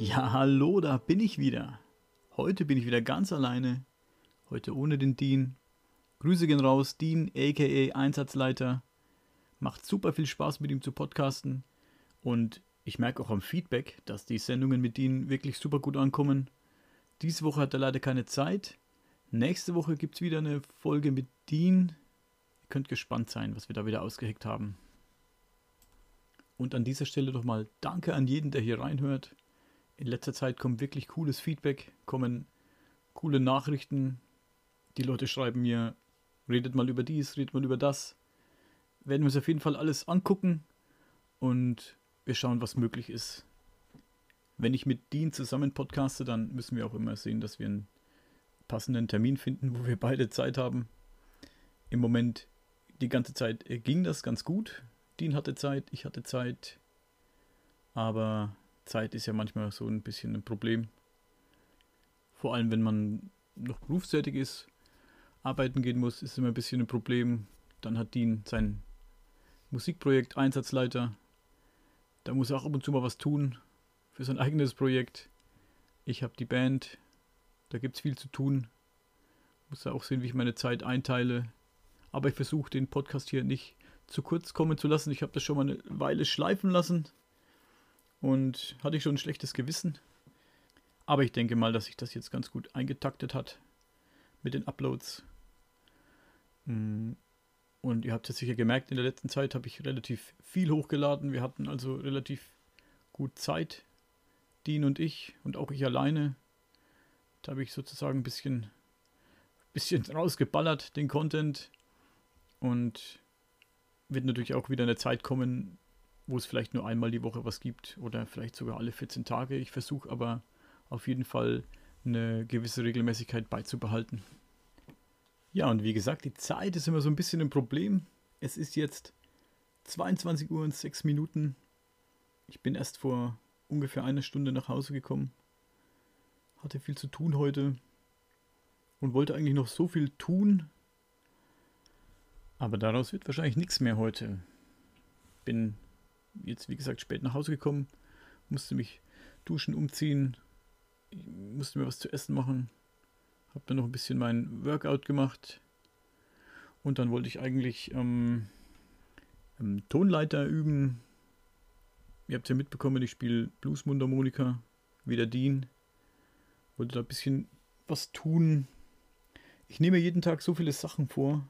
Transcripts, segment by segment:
Ja, hallo, da bin ich wieder. Heute bin ich wieder ganz alleine. Heute ohne den Dean. Grüße gehen raus, Dean, aka Einsatzleiter. Macht super viel Spaß mit ihm zu podcasten. Und ich merke auch am Feedback, dass die Sendungen mit Dean wirklich super gut ankommen. Diese Woche hat er leider keine Zeit. Nächste Woche gibt es wieder eine Folge mit Dean. Ihr könnt gespannt sein, was wir da wieder ausgeheckt haben. Und an dieser Stelle nochmal Danke an jeden, der hier reinhört. In letzter Zeit kommt wirklich cooles Feedback, kommen coole Nachrichten. Die Leute schreiben mir, redet mal über dies, redet mal über das. Werden wir uns auf jeden Fall alles angucken und wir schauen, was möglich ist. Wenn ich mit Dean zusammen podcaste, dann müssen wir auch immer sehen, dass wir einen passenden Termin finden, wo wir beide Zeit haben. Im Moment, die ganze Zeit ging das ganz gut. Dean hatte Zeit, ich hatte Zeit. Aber Zeit ist ja manchmal so ein bisschen ein Problem. Vor allem, wenn man noch berufstätig ist, arbeiten gehen muss, ist immer ein bisschen ein Problem. Dann hat Dean sein Musikprojekt Einsatzleiter. Da muss er auch ab und zu mal was tun für sein eigenes Projekt. Ich habe die Band. Da gibt es viel zu tun. Muss ja auch sehen, wie ich meine Zeit einteile. Aber ich versuche den Podcast hier nicht zu kurz kommen zu lassen. Ich habe das schon mal eine Weile schleifen lassen und hatte ich schon ein schlechtes Gewissen. Aber ich denke mal, dass sich das jetzt ganz gut eingetaktet hat mit den Uploads. Mm, und ihr habt es sicher gemerkt, in der letzten Zeit habe ich relativ viel hochgeladen. Wir hatten also relativ gut Zeit, Dean und ich und auch ich alleine. Da habe ich sozusagen ein bisschen, bisschen rausgeballert, den Content. Und wird natürlich auch wieder eine Zeit kommen, wo es vielleicht nur einmal die Woche was gibt oder vielleicht sogar alle 14 Tage. Ich versuche aber auf jeden Fall eine gewisse Regelmäßigkeit beizubehalten. Ja, und wie gesagt, die Zeit ist immer so ein bisschen ein Problem. Es ist jetzt 22 Uhr und 6 Minuten. Ich bin erst vor ungefähr einer Stunde nach Hause gekommen. Hatte viel zu tun heute und wollte eigentlich noch so viel tun. Aber daraus wird wahrscheinlich nichts mehr heute. Bin jetzt, wie gesagt, spät nach Hause gekommen, musste mich duschen, umziehen, musste mir was zu essen machen, habe dann noch ein bisschen mein Workout gemacht und dann wollte ich eigentlich ähm, Tonleiter üben. Ihr habt ja mitbekommen, ich spiele Bluesmundharmonika, wie der Dean. Wollte da ein bisschen was tun. Ich nehme jeden Tag so viele Sachen vor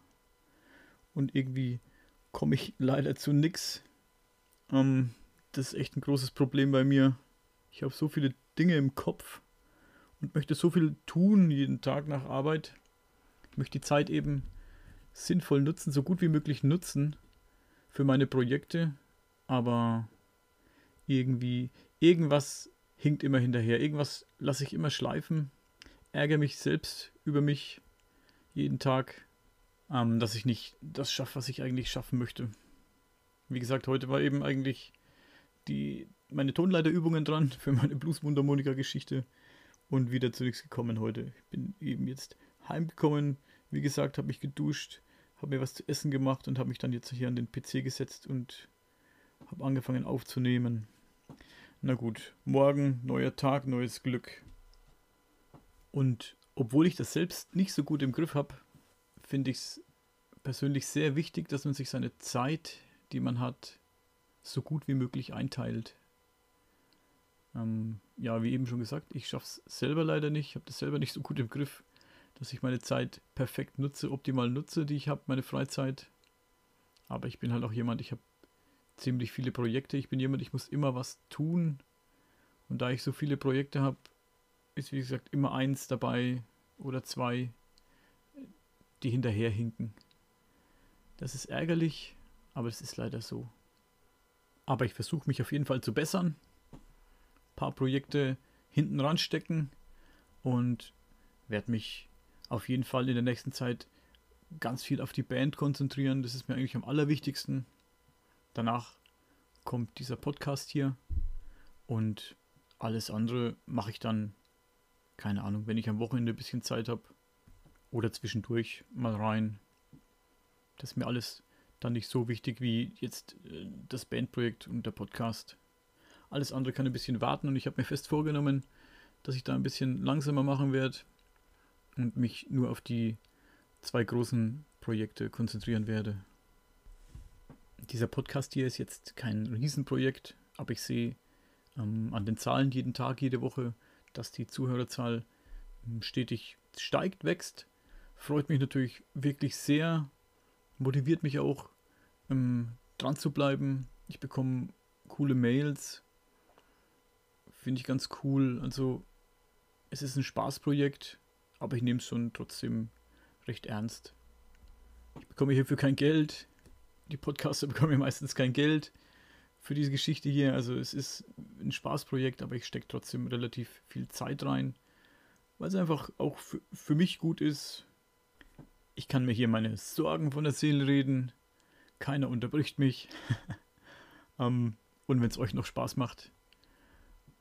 und irgendwie komme ich leider zu nichts. Ähm, das ist echt ein großes Problem bei mir. Ich habe so viele Dinge im Kopf und möchte so viel tun jeden Tag nach Arbeit. Ich möchte die Zeit eben sinnvoll nutzen, so gut wie möglich nutzen für meine Projekte, aber irgendwie, irgendwas hinkt immer hinterher, irgendwas lasse ich immer schleifen, ärgere mich selbst über mich jeden Tag, ähm, dass ich nicht das schaffe, was ich eigentlich schaffen möchte. Wie gesagt, heute war eben eigentlich die, meine Tonleiterübungen dran für meine Bluesmundharmonika-Geschichte und wieder zu gekommen heute. Ich bin eben jetzt heimgekommen, wie gesagt, habe mich geduscht, habe mir was zu essen gemacht und habe mich dann jetzt hier an den PC gesetzt und habe angefangen aufzunehmen. Na gut, morgen, neuer Tag, neues Glück. Und obwohl ich das selbst nicht so gut im Griff habe, finde ich es persönlich sehr wichtig, dass man sich seine Zeit die man hat, so gut wie möglich einteilt. Ähm, ja, wie eben schon gesagt, ich schaffe es selber leider nicht. Ich habe das selber nicht so gut im Griff, dass ich meine Zeit perfekt nutze, optimal nutze, die ich habe, meine Freizeit. Aber ich bin halt auch jemand, ich habe ziemlich viele Projekte. Ich bin jemand, ich muss immer was tun. Und da ich so viele Projekte habe, ist wie gesagt immer eins dabei oder zwei, die hinterherhinken. Das ist ärgerlich, aber es ist leider so. Aber ich versuche mich auf jeden Fall zu bessern. Ein paar Projekte hinten ranstecken und werde mich auf jeden Fall in der nächsten Zeit ganz viel auf die Band konzentrieren. Das ist mir eigentlich am allerwichtigsten. Danach kommt dieser Podcast hier und alles andere mache ich dann, keine Ahnung, wenn ich am Wochenende ein bisschen Zeit habe oder zwischendurch mal rein. Das ist mir alles dann nicht so wichtig wie jetzt äh, das Bandprojekt und der Podcast. Alles andere kann ein bisschen warten und ich habe mir fest vorgenommen, dass ich da ein bisschen langsamer machen werde und mich nur auf die zwei großen Projekte konzentrieren werde. Dieser Podcast hier ist jetzt kein Riesenprojekt, aber ich sehe ähm, an den Zahlen jeden Tag, jede Woche, dass die Zuhörerzahl ähm, stetig steigt, wächst. Freut mich natürlich wirklich sehr, motiviert mich auch ähm, dran zu bleiben. Ich bekomme coole Mails, finde ich ganz cool. Also es ist ein Spaßprojekt, aber ich nehme es schon trotzdem recht ernst. Ich bekomme hierfür kein Geld. Die Podcaster bekommen ja meistens kein Geld für diese Geschichte hier. Also es ist ein Spaßprojekt, aber ich stecke trotzdem relativ viel Zeit rein, weil es einfach auch für, für mich gut ist. Ich kann mir hier meine Sorgen von der Seele reden. Keiner unterbricht mich. ähm, und wenn es euch noch Spaß macht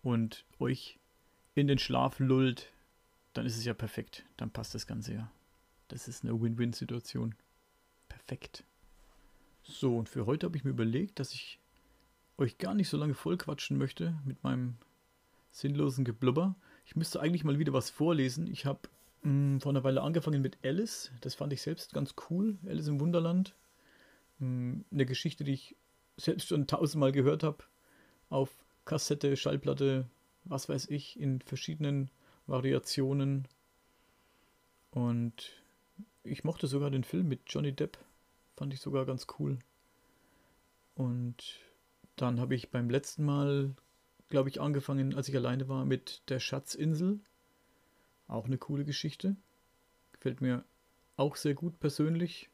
und euch in den Schlaf lullt, dann ist es ja perfekt. Dann passt das Ganze ja. Das ist eine Win-Win-Situation. Perfekt. So, und für heute habe ich mir überlegt, dass ich euch gar nicht so lange vollquatschen möchte mit meinem sinnlosen Geblubber. Ich müsste eigentlich mal wieder was vorlesen. Ich habe hm, vor einer Weile angefangen mit Alice. Das fand ich selbst ganz cool. Alice im Wunderland. Mh, hm, eine Geschichte, die ich selbst schon tausendmal gehört habe. Auf Kassette, Schallplatte, was weiß ich, in verschiedenen Variationen. Und ich mochte sogar den Film mit Johnny Depp. Fand ich sogar ganz cool. Und dann habe ich beim letzten Mal, glaube ich, angefangen, als ich alleine war, mit der Schatzinsel. Auch eine coole Geschichte. Gefällt mir auch sehr gut persönlich.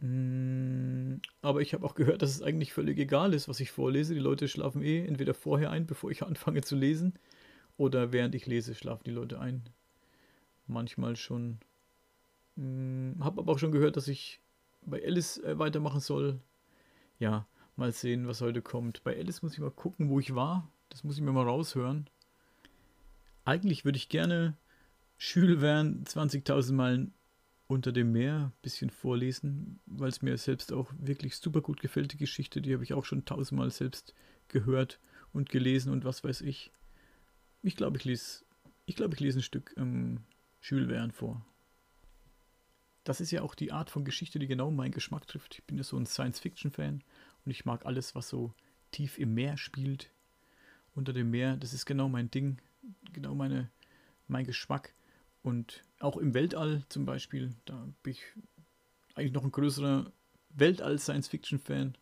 Mm, aber ich habe auch gehört, dass es eigentlich völlig egal ist, was ich vorlese. Die Leute schlafen eh entweder vorher ein, bevor ich anfange zu lesen, oder während ich lese, schlafen die Leute ein. Manchmal schon. Mm, habe aber auch schon gehört, dass ich bei Alice äh, weitermachen soll. Ja, Mal sehen, was heute kommt. Bei Alice muss ich mal gucken, wo ich war. Das muss ich mir mal raushören. Eigentlich würde ich gerne Jules Verne 20.000 Meilen unter dem Meer ein bisschen vorlesen, weil es mir selbst auch wirklich super gut gefällt, die Geschichte. Die habe ich auch schon tausendmal selbst gehört und gelesen und was weiß ich. Ich glaube, ich lese, ich glaube, ich lese ein Stück ähm, Jules Verne vor. Das ist ja auch die Art von Geschichte, die genau meinen Geschmack trifft. Ich bin ja so ein Science-Fiction-Fan und ich mag alles, was so tief im Meer spielt. Unter dem Meer, das ist genau mein Ding, genau meine, mein Geschmack. Und auch im Weltall zum Beispiel, da bin ich eigentlich noch ein größerer Weltall-Science-Fiction-Fan.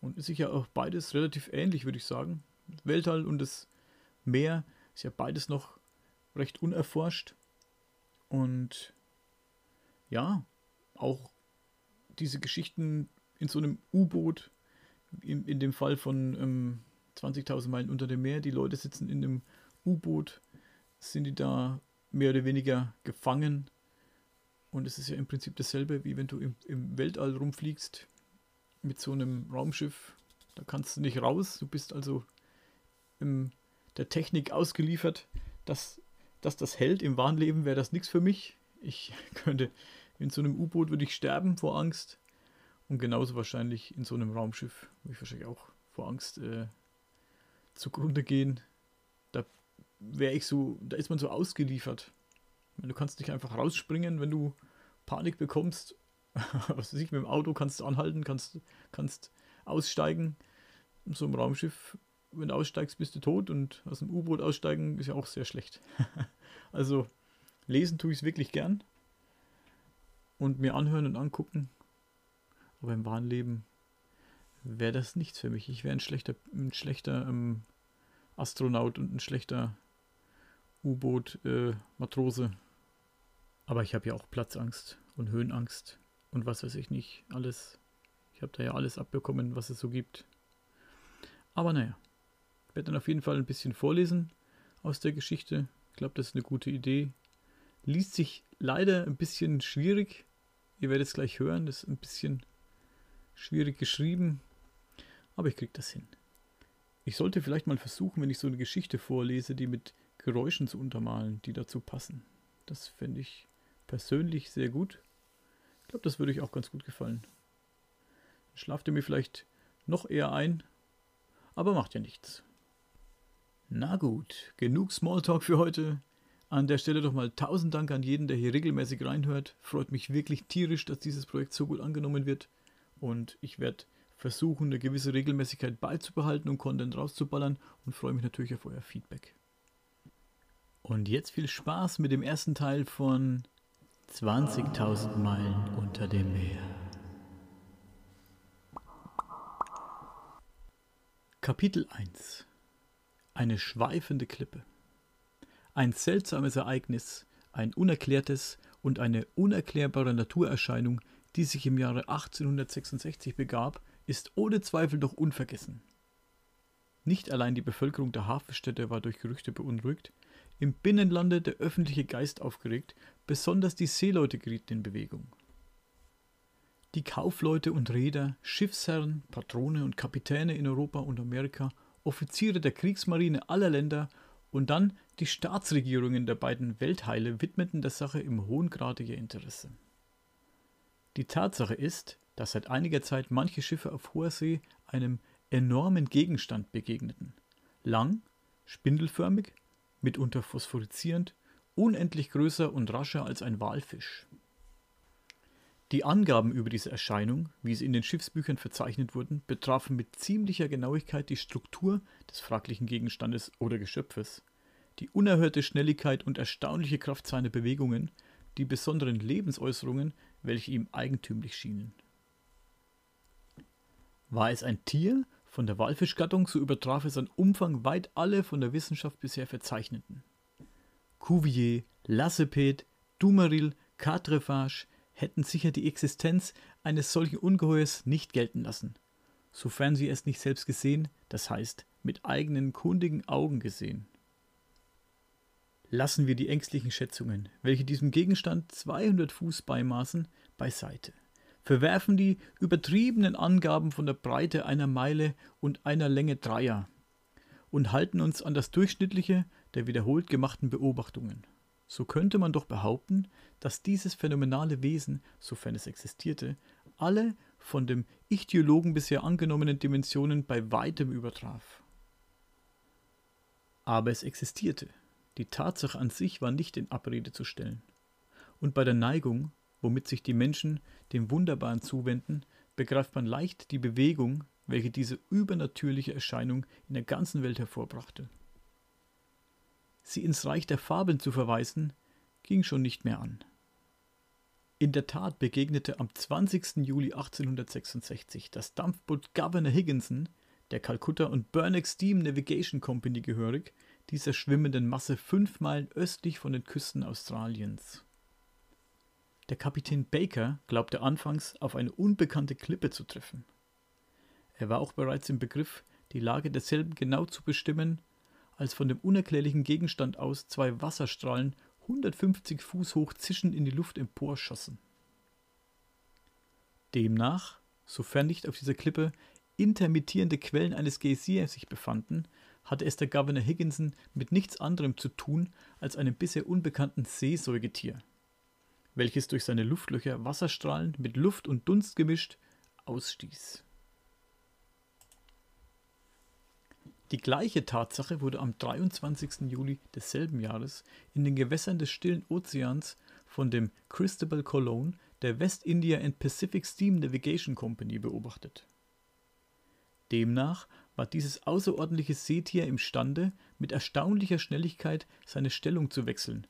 Und ist sicher auch beides relativ ähnlich, würde ich sagen. Weltall und das Meer ist ja beides noch recht unerforscht. Und ja, auch diese Geschichten in so einem U-Boot, in, in, dem Fall von ähm, 20.000 Meilen unter dem Meer, die Leute sitzen in einem U-Boot, sind die da mehr oder weniger gefangen. Und es ist ja im Prinzip dasselbe, wie wenn du im, im Weltall rumfliegst mit so einem Raumschiff. Da kannst du nicht raus. Du bist also im, der Technik ausgeliefert. Dass, dass das hält im wahren Leben wäre das nichts für mich. Ich könnte in so einem U-Boot würde ich sterben vor Angst. Und genauso wahrscheinlich in so einem Raumschiff würde ich wahrscheinlich auch vor Angst äh, zugrunde gehen. Wäre ich so, da ist man so ausgeliefert. Du kannst nicht einfach rausspringen, wenn du Panik bekommst. Was weiß ich, mit dem Auto kannst du anhalten, kannst, kannst aussteigen. So einem Raumschiff, wenn du aussteigst, bist du tot und aus dem U-Boot aussteigen ist ja auch sehr schlecht. also lesen tue ich es wirklich gern und mir anhören und angucken aber im wahren Leben wäre das nichts für mich. Ich wäre ein schlechter, ein schlechter ähm, Astronaut und ein schlechter U-Boot-Matrose. Äh, aber ich habe ja auch Platzangst und Höhenangst und was weiß ich nicht. Alles. Ich habe da ja alles abbekommen, was es so gibt. Aber naja, ich werde dann auf jeden Fall ein bisschen vorlesen aus der Geschichte. Ich glaube, das ist eine gute Idee. Liest sich leider ein bisschen schwierig. Ihr werdet es gleich hören. Das ist ein bisschen schwierig geschrieben, aber ich kriege das hin. Ich sollte vielleicht mal versuchen, wenn ich so eine Geschichte vorlese, die mit Geräuschen zu untermalen, die dazu passen. Das fände ich persönlich sehr gut. Ich glaube, das würde euch auch ganz gut gefallen. Schlaft ihr mir vielleicht noch eher ein. aber macht ja nichts. Na gut, genug Smalltalk für heute. An der Stelle doch mal tausend Dank an jeden, der hier regelmäßig reinhört. Freut mich wirklich tierisch, dass dieses Projekt so gut angenommen wird. Und ich werde versuchen, eine gewisse Regelmäßigkeit beizubehalten und Content rauszuballern und freue mich natürlich auf euer Feedback. Und jetzt viel Spaß mit dem ersten Teil von 20.000 Meilen unter dem Meer. Kapitel 1 Eine schweifende Klippe ein seltsames Ereignis, ein unerklärtes und eine unerklärbare Naturerscheinung, die sich im Jahre 1866 begab, ist ohne Zweifel doch unvergessen. Nicht allein die Bevölkerung der Hafenstädte war durch Gerüchte beunruhigt, im Binnenlande der öffentliche Geist aufgeregt, besonders die Seeleute gerieten in Bewegung. Die Kaufleute und Reeder, Schiffsherren, Patrone und Kapitäne in Europa und Amerika, Offiziere der Kriegsmarine aller Länder und dann die Staatsregierungen der beiden Weltteile widmeten der Sache im hohen Grade ihr Interesse. Die Tatsache ist, dass seit einiger Zeit manche Schiffe auf hoher See einem enormen Gegenstand begegneten. Lang, spindelförmig, mitunter phosphoreszierend, unendlich größer und rascher als ein Walfisch. Die Angaben über diese Erscheinung, wie sie in den Schiffsbüchern verzeichnet wurden, betrafen mit ziemlicher Genauigkeit die Struktur des fraglichen Gegenstandes oder Geschöpfes, die unerhörte Schnelligkeit und erstaunliche Kraft seiner Bewegungen, die besonderen Lebensäußerungen, welche ihm eigentümlich schienen. War es ein Tier von der Walfischgattung, so übertraf es an Umfang weit alle von der Wissenschaft bisher verzeichneten. Cuvier, Lassepet, Dumeril, Quatrefages hätten sicher die Existenz eines solchen Ungeheuers nicht gelten lassen, sofern sie es nicht selbst gesehen, das heißt mit eigenen kundigen Augen gesehen. Lassen wir die ängstlichen Schätzungen, welche diesem Gegenstand 200 Fuß beimaßen, beiseite. Verwerfen die übertriebenen Angaben von der Breite einer Meile und einer Länge Dreier und halten uns an das Durchschnittliche der wiederholt gemachten Beobachtungen. So könnte man doch behaupten, dass dieses phänomenale Wesen, sofern es existierte, alle von dem Ichthyologen bisher angenommenen Dimensionen bei weitem übertraf. Aber es existierte. Die Tatsache an sich war nicht in Abrede zu stellen. Und bei der Neigung, womit sich die Menschen dem Wunderbaren zuwenden, begreift man leicht die Bewegung, welche diese übernatürliche Erscheinung in der ganzen Welt hervorbrachte. Sie ins Reich der Fabeln zu verweisen, ging schon nicht mehr an. In der Tat begegnete am 20. Juli 1866 das Dampfboot Governor Higginson, der Calcutta und Burneck Steam Navigation Company gehörig, dieser schwimmenden Masse fünf Meilen östlich von den Küsten Australiens. Der Kapitän Baker glaubte anfangs auf eine unbekannte Klippe zu treffen. Er war auch bereits im Begriff, die Lage derselben genau zu bestimmen, als von dem unerklärlichen Gegenstand aus zwei Wasserstrahlen 150 Fuß hoch zischend in die Luft emporschossen. Demnach, sofern nicht auf dieser Klippe intermittierende Quellen eines Geysirs sich befanden, hatte es der Governor Higginson mit nichts anderem zu tun als einem bisher unbekannten Seesäugetier, welches durch seine Luftlöcher Wasserstrahlen mit Luft und Dunst gemischt ausstieß. Die gleiche Tatsache wurde am 23. Juli desselben Jahres in den Gewässern des Stillen Ozeans von dem Cristobal Colon der West India and Pacific Steam Navigation Company beobachtet. Demnach war dieses außerordentliche Seetier imstande, mit erstaunlicher Schnelligkeit seine Stellung zu wechseln,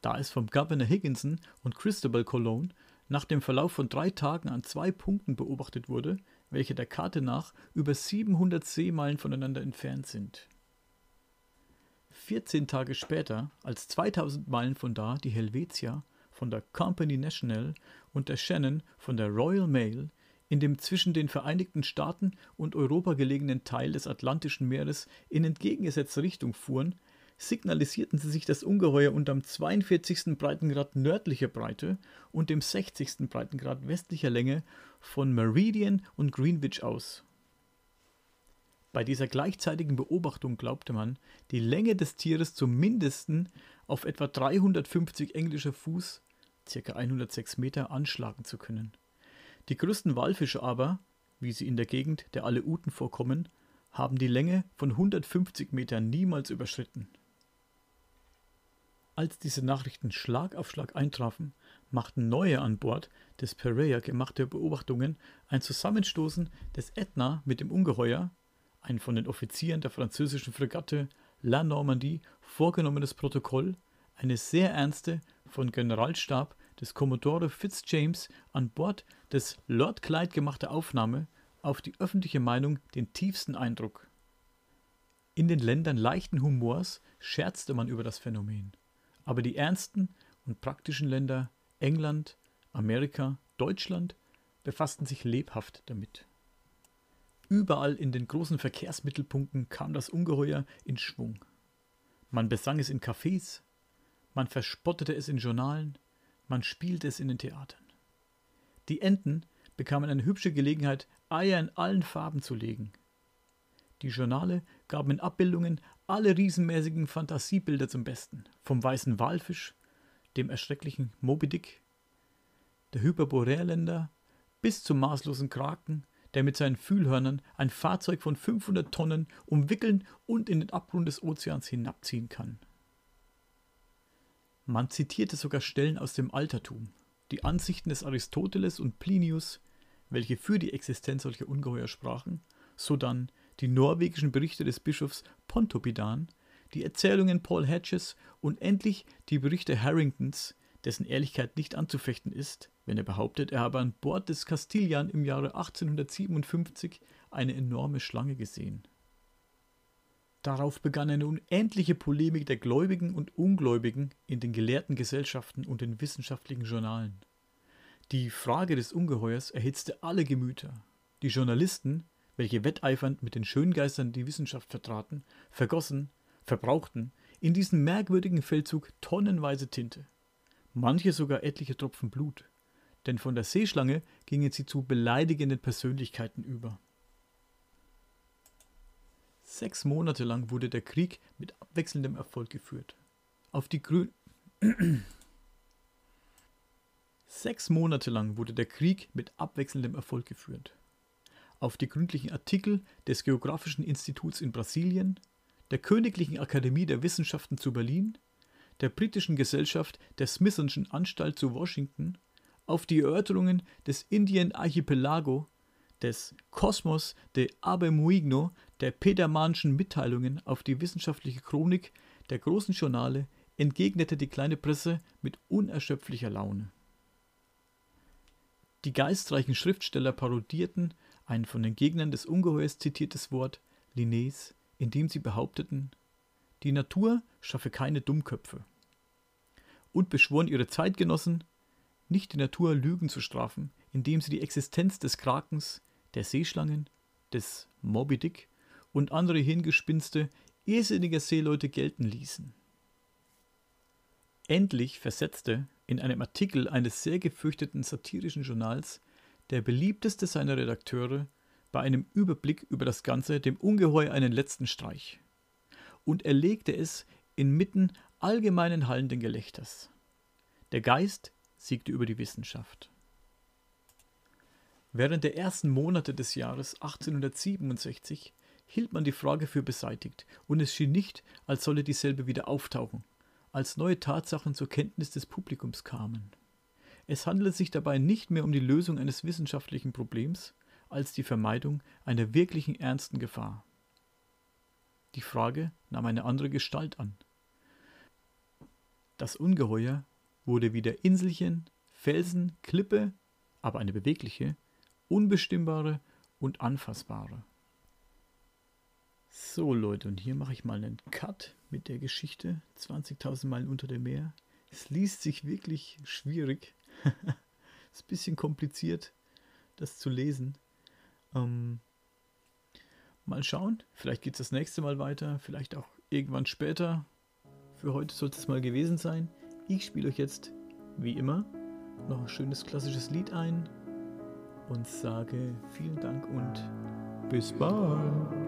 da es vom Governor Higginson und Cristobal Colon nach dem Verlauf von drei Tagen an zwei Punkten beobachtet wurde, welche der Karte nach über 700 Seemeilen voneinander entfernt sind. 14 Tage später, als 2000 Meilen von da die Helvetia von der Company National und der Shannon von der Royal Mail in dem zwischen den Vereinigten Staaten und Europa gelegenen Teil des Atlantischen Meeres in entgegengesetzter Richtung fuhren, signalisierten sie sich das Ungeheuer unterm 42. Breitengrad nördlicher Breite und dem 60. Breitengrad westlicher Länge von Meridian und Greenwich aus. Bei dieser gleichzeitigen Beobachtung glaubte man, die Länge des Tieres zum mindesten auf etwa 350 englischer Fuß, ca. 106 Meter, anschlagen zu können. Die größten Walfische aber, wie sie in der Gegend der Aleuten vorkommen, haben die Länge von 150 Metern niemals überschritten. Als diese Nachrichten Schlag auf Schlag eintrafen, machten neue an Bord des Pereya gemachte Beobachtungen ein Zusammenstoßen des Ätna mit dem Ungeheuer, ein von den Offizieren der französischen Fregatte La Normandie vorgenommenes Protokoll, eine sehr ernste von Generalstab des Commodore Fitzjames an Bord des Lord Clyde gemachte Aufnahme auf die öffentliche Meinung den tiefsten Eindruck. In den Ländern leichten Humors scherzte man über das Phänomen, aber die ernsten und praktischen Länder England, Amerika, Deutschland befassten sich lebhaft damit. Überall in den großen Verkehrsmittelpunkten kam das Ungeheuer in Schwung. Man besang es in Cafés, man verspottete es in Journalen, man spielte es in den Theatern. Die Enten bekamen eine hübsche Gelegenheit, Eier in allen Farben zu legen. Die Journale gaben in Abbildungen alle riesenmäßigen Fantasiebilder zum Besten, vom weißen Walfisch, dem erschrecklichen Moby Dick, der Hyperboreerländer bis zum maßlosen Kraken, der mit seinen Fühlhörnern ein Fahrzeug von 500 Tonnen umwickeln und in den Abgrund des Ozeans hinabziehen kann. Man zitierte sogar Stellen aus dem Altertum, die Ansichten des Aristoteles und Plinius, welche für die Existenz solcher Ungeheuer sprachen, sodann die norwegischen Berichte des Bischofs Pontoppidan, die Erzählungen Paul Hedges und endlich die Berichte Harringtons, dessen Ehrlichkeit nicht anzufechten ist, wenn er behauptet, er habe an Bord des Castilian im Jahre 1857 eine enorme Schlange gesehen. Darauf begann eine unendliche Polemik der Gläubigen und Ungläubigen in den gelehrten Gesellschaften und den wissenschaftlichen Journalen. Die Frage des Ungeheuers erhitzte alle Gemüter. Die Journalisten, welche wetteifernd mit den Schöngeistern die Wissenschaft vertraten, vergossen, verbrauchten in diesem merkwürdigen Feldzug tonnenweise Tinte manche sogar etliche Tropfen Blut, denn von der Seeschlange gingen sie zu beleidigenden Persönlichkeiten über. Sechs Monate lang wurde der Krieg mit abwechselndem Erfolg geführt. Auf die Grün Sechs Monate lang wurde der Krieg mit abwechselndem Erfolg geführt. Auf die gründlichen Artikel des Geographischen Instituts in Brasilien, der Königlichen Akademie der Wissenschaften zu Berlin der britischen Gesellschaft der Smithson'schen Anstalt zu Washington auf die Erörterungen des Indien-Archipelago, des Kosmos de Abemuigno, der Petermannschen Mitteilungen auf die wissenschaftliche Chronik der großen Journale entgegnete die kleine Presse mit unerschöpflicher Laune. Die geistreichen Schriftsteller parodierten ein von den Gegnern des Ungeheuers zitiertes Wort Linnés, indem sie behaupteten, die Natur schaffe keine Dummköpfe. Und beschworen ihre Zeitgenossen, nicht die Natur Lügen zu strafen, indem sie die Existenz des Krakens, der Seeschlangen, des Moby Dick und andere Hingespinste irrsinniger Seeleute gelten ließen. Endlich versetzte in einem Artikel eines sehr gefürchteten satirischen Journals der beliebteste seiner Redakteure bei einem Überblick über das Ganze dem Ungeheuer einen letzten Streich und er legte es inmitten allgemeinen hallenden Gelächters. Der Geist siegte über die Wissenschaft. Während der ersten Monate des Jahres 1867 hielt man die Frage für beseitigt, und es schien nicht, als solle dieselbe wieder auftauchen, als neue Tatsachen zur Kenntnis des Publikums kamen. Es handelte sich dabei nicht mehr um die Lösung eines wissenschaftlichen Problems, als die Vermeidung einer wirklichen ernsten Gefahr. Die Frage nahm eine andere Gestalt an. Das Ungeheuer wurde wieder Inselchen, Felsen, Klippe, aber eine bewegliche, unbestimmbare und anfassbare. So Leute, und hier mache ich mal einen Cut mit der Geschichte 20.000 Meilen unter dem Meer. Es liest sich wirklich schwierig. ist ein bisschen kompliziert, das zu lesen. Ähm, Mal schauen. Vielleicht geht es das nächste Mal weiter. Vielleicht auch irgendwann später. Für heute sollte es mal gewesen sein. Ich spiele euch jetzt, wie immer, noch ein schönes klassisches Lied ein und sage vielen Dank und bis bald.